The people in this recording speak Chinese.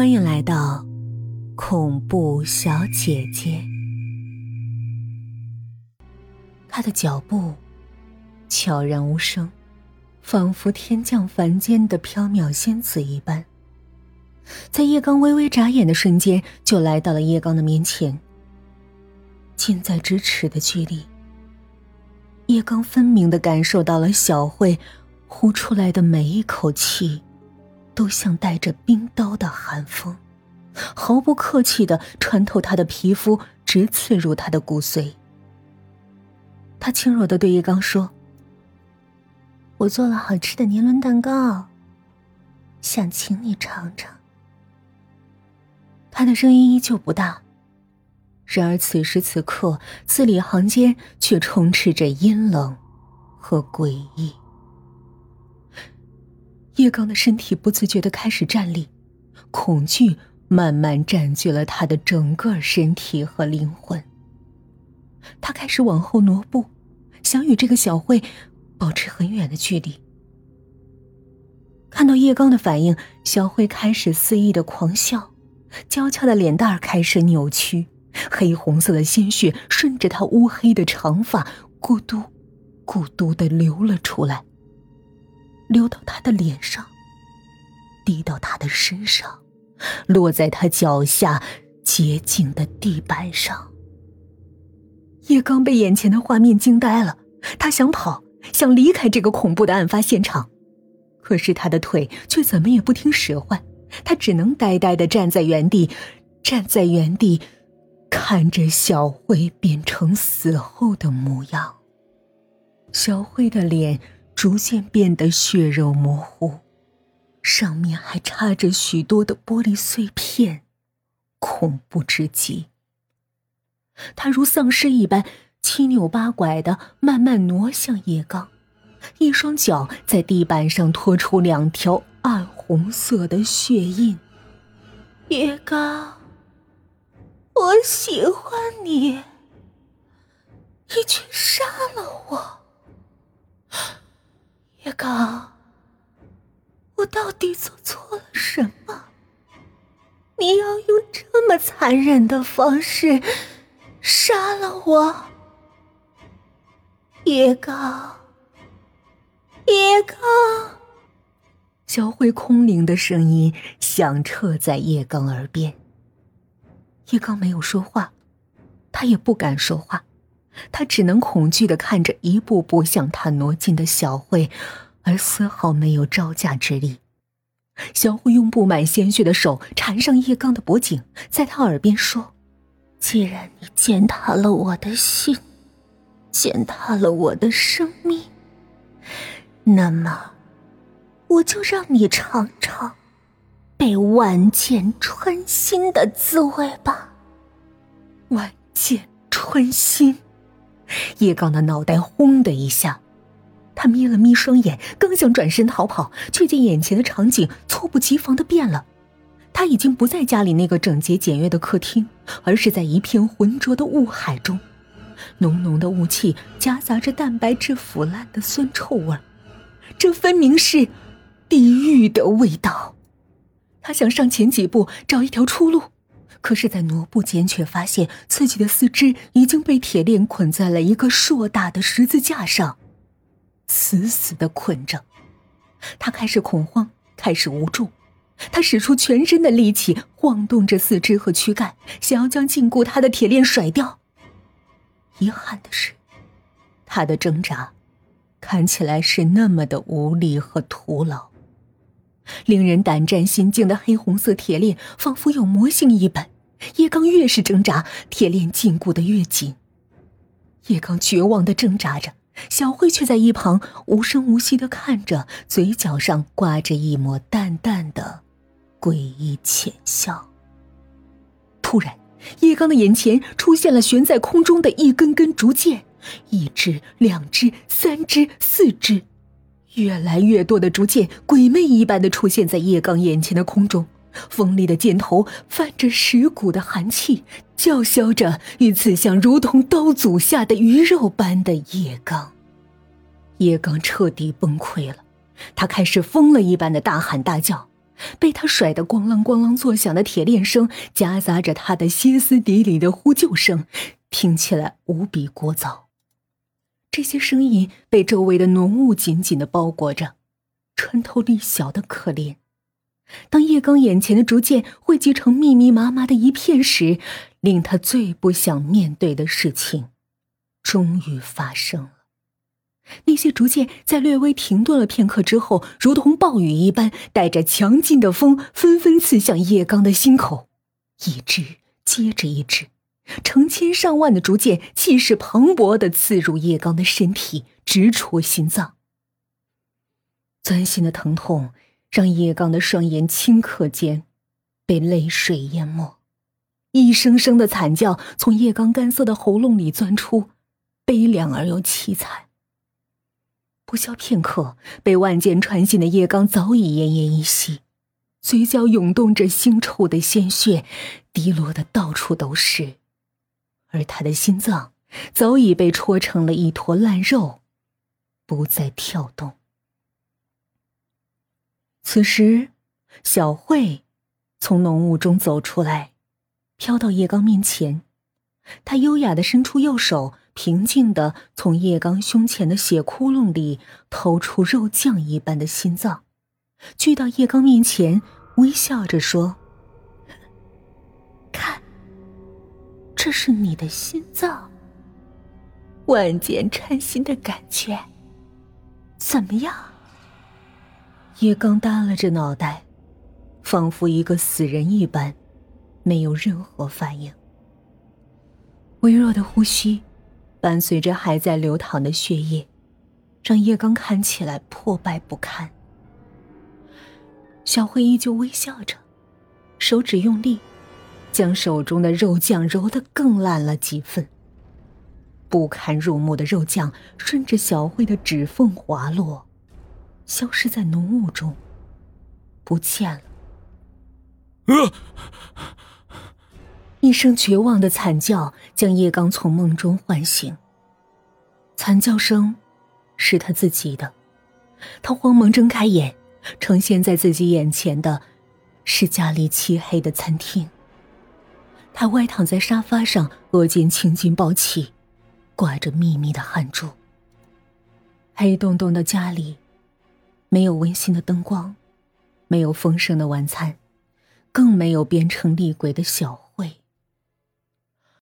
欢迎来到恐怖小姐姐。她的脚步悄然无声，仿佛天降凡间的缥缈仙子一般。在叶刚微微眨眼的瞬间，就来到了叶刚的面前。近在咫尺的距离，叶刚分明的感受到了小慧呼出来的每一口气。都像带着冰刀的寒风，毫不客气的穿透他的皮肤，直刺入他的骨髓。他轻柔的对叶刚说：“我做了好吃的年轮蛋糕，想请你尝尝。”他的声音依旧不大，然而此时此刻，字里行间却充斥着阴冷和诡异。叶刚的身体不自觉的开始站立，恐惧慢慢占据了他的整个身体和灵魂。他开始往后挪步，想与这个小慧保持很远的距离。看到叶刚的反应，小慧开始肆意的狂笑，娇俏的脸蛋开始扭曲，黑红色的鲜血顺着她乌黑的长发咕嘟咕嘟的流了出来。流到他的脸上，滴到他的身上，落在他脚下洁净的地板上。叶刚被眼前的画面惊呆了，他想跑，想离开这个恐怖的案发现场，可是他的腿却怎么也不听使唤，他只能呆呆的站在原地，站在原地，看着小慧变成死后的模样。小慧的脸。逐渐变得血肉模糊，上面还插着许多的玻璃碎片，恐怖至极。他如丧尸一般七扭八拐的慢慢挪向叶刚，一双脚在地板上拖出两条暗红色的血印。叶刚，我喜欢你，你却杀了我。叶刚，我到底做错了什么？你要用这么残忍的方式杀了我？叶刚，叶刚，小慧空灵的声音响彻在叶刚耳边。叶刚没有说话，他也不敢说话。他只能恐惧的看着一步步向他挪近的小慧，而丝毫没有招架之力。小慧用布满鲜血的手缠上叶刚的脖颈，在他耳边说：“既然你践踏了我的心，践踏了我的生命，那么我就让你尝尝被万箭穿心的滋味吧。”万箭穿心。叶刚的脑袋轰的一下，他眯了眯双眼，刚想转身逃跑，却见眼前的场景猝不及防的变了。他已经不在家里那个整洁简约的客厅，而是在一片浑浊的雾海中，浓浓的雾气夹杂着蛋白质腐烂的酸臭味这分明是地狱的味道。他想上前几步，找一条出路。可是，在挪步间，却发现自己的四肢已经被铁链捆在了一个硕大的十字架上，死死的捆着。他开始恐慌，开始无助。他使出全身的力气，晃动着四肢和躯干，想要将禁锢他的铁链甩掉。遗憾的是，他的挣扎看起来是那么的无力和徒劳。令人胆战心惊的黑红色铁链，仿佛有魔性一般。叶刚越是挣扎，铁链禁锢的越紧。叶刚绝望的挣扎着，小慧却在一旁无声无息的看着，嘴角上挂着一抹淡淡的诡异浅笑。突然，叶刚的眼前出现了悬在空中的一根根竹剑，一只、两只、三只、四只。越来越多的竹箭鬼魅一般的出现在叶刚眼前的空中，锋利的箭头泛着蚀骨的寒气，叫嚣着欲刺向如同刀俎下的鱼肉般的叶刚。叶刚彻底崩溃了，他开始疯了一般的大喊大叫，被他甩得咣啷咣啷作响的铁链声，夹杂着他的歇斯底里的呼救声，听起来无比聒噪。这些声音被周围的浓雾紧紧的包裹着，穿透力小的可怜。当叶刚眼前的竹剑汇集成密密麻麻的一片时，令他最不想面对的事情，终于发生了。那些竹箭在略微停顿了片刻之后，如同暴雨一般，带着强劲的风，纷纷刺向叶刚的心口，一只接着一只，成千上万的竹箭气势磅礴的刺入叶刚的身体，直戳心脏。钻心的疼痛让叶刚的双眼顷刻间被泪水淹没，一声声的惨叫从叶刚干涩的喉咙里钻出，悲凉而又凄惨。不消片刻，被万箭穿心的叶刚早已奄奄一息，嘴角涌动着腥臭的鲜血，滴落的到处都是，而他的心脏早已被戳成了一坨烂肉，不再跳动。此时，小慧从浓雾中走出来，飘到叶刚面前，她优雅的伸出右手。平静的从叶刚胸前的血窟窿里掏出肉酱一般的心脏，聚到叶刚面前，微笑着说：“这是你的心脏。万箭穿心的感觉，怎么样？”叶刚耷拉着脑袋，仿佛一个死人一般，没有任何反应。微弱的呼吸。伴随着还在流淌的血液，让叶刚看起来破败不堪。小慧依旧微笑着，手指用力，将手中的肉酱揉得更烂了几分。不堪入目的肉酱顺着小慧的指缝滑落，消失在浓雾中，不见了。呃。一声绝望的惨叫将叶刚从梦中唤醒。惨叫声是他自己的，他慌忙睁开眼，呈现在自己眼前的，是家里漆黑的餐厅。他歪躺在沙发上，额间青筋暴起，挂着密密的汗珠。黑洞洞的家里，没有温馨的灯光，没有丰盛的晚餐，更没有变成厉鬼的小。